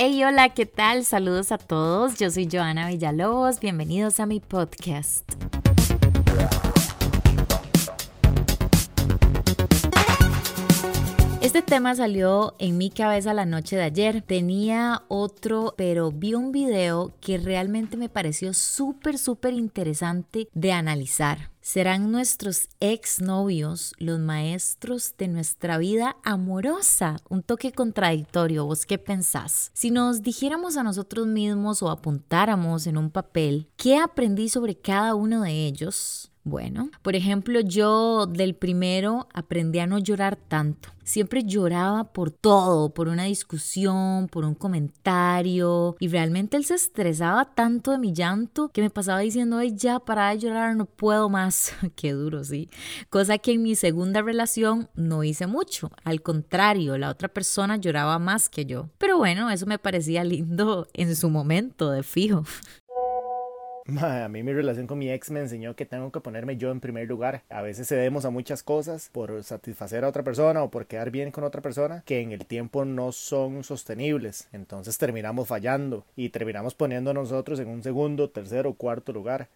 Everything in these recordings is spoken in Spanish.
Hey, hola, ¿qué tal? Saludos a todos. Yo soy Joana Villalobos. Bienvenidos a mi podcast. Este tema salió en mi cabeza la noche de ayer. Tenía otro, pero vi un video que realmente me pareció súper, súper interesante de analizar. ¿Serán nuestros exnovios los maestros de nuestra vida amorosa? Un toque contradictorio, ¿vos qué pensás? Si nos dijéramos a nosotros mismos o apuntáramos en un papel, ¿qué aprendí sobre cada uno de ellos? Bueno, por ejemplo, yo del primero aprendí a no llorar tanto. Siempre lloraba por todo, por una discusión, por un comentario. Y realmente él se estresaba tanto de mi llanto que me pasaba diciendo, ay, ya, para de llorar, no puedo más. Qué duro, sí. Cosa que en mi segunda relación no hice mucho. Al contrario, la otra persona lloraba más que yo. Pero bueno, eso me parecía lindo en su momento, de fijo. A mí mi relación con mi ex me enseñó que tengo que ponerme yo en primer lugar. A veces cedemos a muchas cosas por satisfacer a otra persona o por quedar bien con otra persona que en el tiempo no son sostenibles. Entonces terminamos fallando y terminamos poniendo a nosotros en un segundo, tercero o cuarto lugar.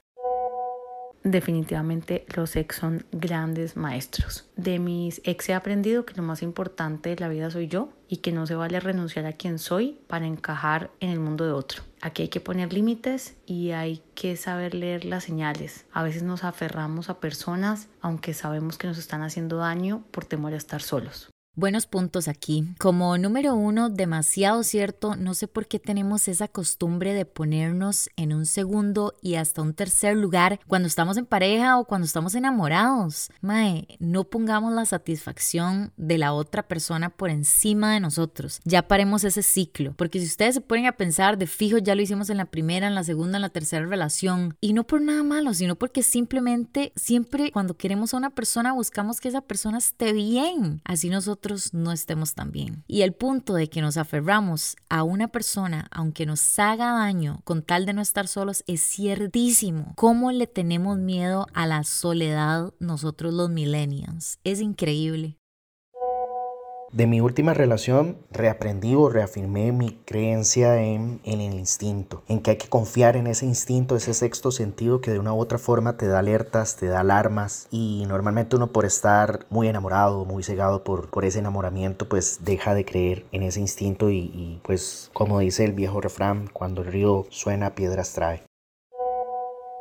Definitivamente los ex son grandes maestros. De mis ex he aprendido que lo más importante de la vida soy yo y que no se vale renunciar a quien soy para encajar en el mundo de otro. Aquí hay que poner límites y hay que saber leer las señales. A veces nos aferramos a personas aunque sabemos que nos están haciendo daño por temor a estar solos. Buenos puntos aquí. Como número uno, demasiado cierto, no sé por qué tenemos esa costumbre de ponernos en un segundo y hasta un tercer lugar cuando estamos en pareja o cuando estamos enamorados. Mae, no pongamos la satisfacción de la otra persona por encima de nosotros. Ya paremos ese ciclo, porque si ustedes se ponen a pensar de fijo, ya lo hicimos en la primera, en la segunda, en la tercera relación, y no por nada malo, sino porque simplemente siempre cuando queremos a una persona buscamos que esa persona esté bien. Así nosotros no estemos tan bien. Y el punto de que nos aferramos a una persona, aunque nos haga daño, con tal de no estar solos, es ciertísimo. ¿Cómo le tenemos miedo a la soledad nosotros los millennials? Es increíble. De mi última relación, reaprendí o reafirmé mi creencia en, el instinto, en que hay que confiar en ese instinto, ese sexto sentido que de una u otra forma te da alertas, te da alarmas y normalmente uno por estar muy enamorado, muy cegado por, por ese enamoramiento, pues deja de creer en ese instinto y, y pues como dice el viejo refrán, cuando el río suena, piedras trae.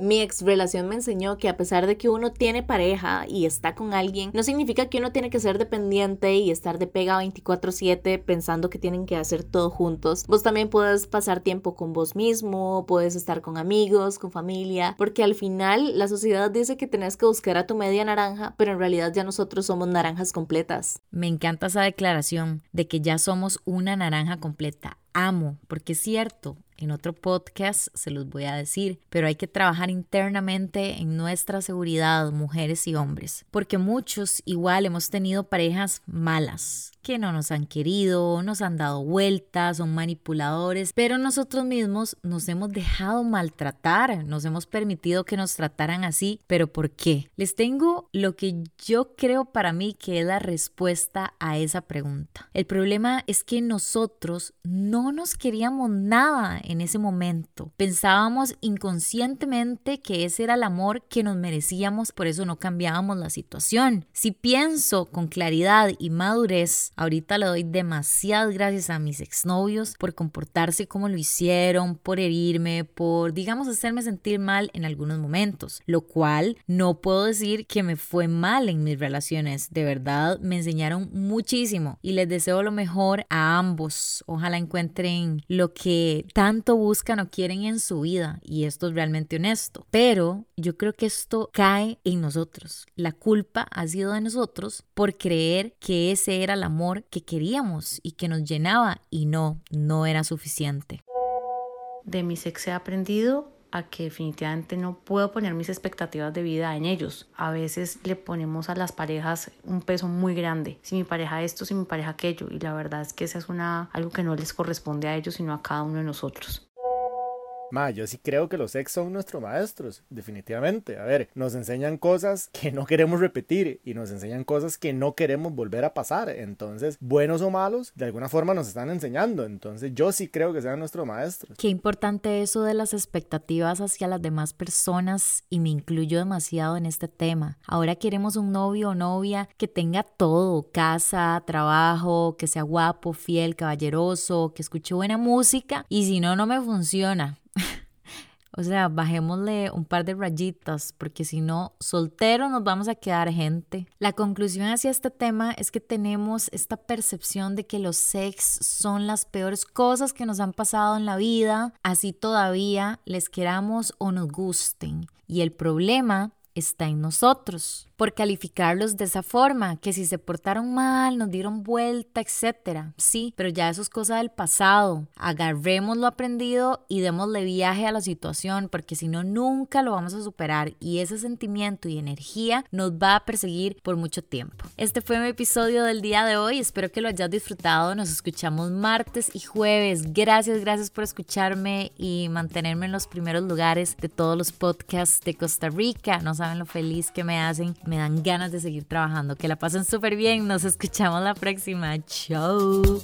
Mi ex relación me enseñó que a pesar de que uno tiene pareja y está con alguien, no significa que uno tiene que ser dependiente y estar de pega 24/7 pensando que tienen que hacer todo juntos. Vos también puedes pasar tiempo con vos mismo, puedes estar con amigos, con familia, porque al final la sociedad dice que tenés que buscar a tu media naranja, pero en realidad ya nosotros somos naranjas completas. Me encanta esa declaración de que ya somos una naranja completa. Amo, porque es cierto, en otro podcast se los voy a decir, pero hay que trabajar internamente en nuestra seguridad, mujeres y hombres, porque muchos igual hemos tenido parejas malas, que no nos han querido, nos han dado vueltas, son manipuladores, pero nosotros mismos nos hemos dejado maltratar, nos hemos permitido que nos trataran así, pero ¿por qué? Les tengo lo que yo creo para mí que es la respuesta a esa pregunta. El problema es que nosotros no nos queríamos nada en ese momento. Pensábamos inconscientemente que ese era el amor que nos merecíamos, por eso no cambiábamos la situación. Si pienso con claridad y madurez, ahorita le doy demasiadas gracias a mis exnovios por comportarse como lo hicieron, por herirme, por, digamos, hacerme sentir mal en algunos momentos, lo cual no puedo decir que me fue mal en mis relaciones. De verdad, me enseñaron muchísimo y les deseo lo mejor a ambos. Ojalá encuentren lo que tanto buscan o quieren en su vida y esto es realmente honesto. Pero yo creo que esto cae en nosotros. La culpa ha sido de nosotros por creer que ese era el amor que queríamos y que nos llenaba y no, no era suficiente. De mi ex he aprendido a que definitivamente no puedo poner mis expectativas de vida en ellos. A veces le ponemos a las parejas un peso muy grande. Si mi pareja esto, si mi pareja aquello. Y la verdad es que esa es una, algo que no les corresponde a ellos, sino a cada uno de nosotros. Ma, yo sí creo que los ex son nuestros maestros, definitivamente. A ver, nos enseñan cosas que no queremos repetir y nos enseñan cosas que no queremos volver a pasar. Entonces, buenos o malos, de alguna forma nos están enseñando. Entonces, yo sí creo que sean nuestros maestros. Qué importante eso de las expectativas hacia las demás personas y me incluyo demasiado en este tema. Ahora queremos un novio o novia que tenga todo, casa, trabajo, que sea guapo, fiel, caballeroso, que escuche buena música y si no, no me funciona. O sea, bajémosle un par de rayitas, porque si no, soltero nos vamos a quedar gente. La conclusión hacia este tema es que tenemos esta percepción de que los sex son las peores cosas que nos han pasado en la vida, así todavía les queramos o nos gusten. Y el problema está en nosotros por calificarlos de esa forma, que si se portaron mal, nos dieron vuelta, etcétera. Sí, pero ya eso es cosa del pasado. Agarremos lo aprendido y démosle viaje a la situación, porque si no, nunca lo vamos a superar y ese sentimiento y energía nos va a perseguir por mucho tiempo. Este fue mi episodio del día de hoy. Espero que lo hayas disfrutado. Nos escuchamos martes y jueves. Gracias, gracias por escucharme y mantenerme en los primeros lugares de todos los podcasts de Costa Rica. No saben lo feliz que me hacen me dan ganas de seguir trabajando. Que la pasen súper bien. Nos escuchamos la próxima. Chao.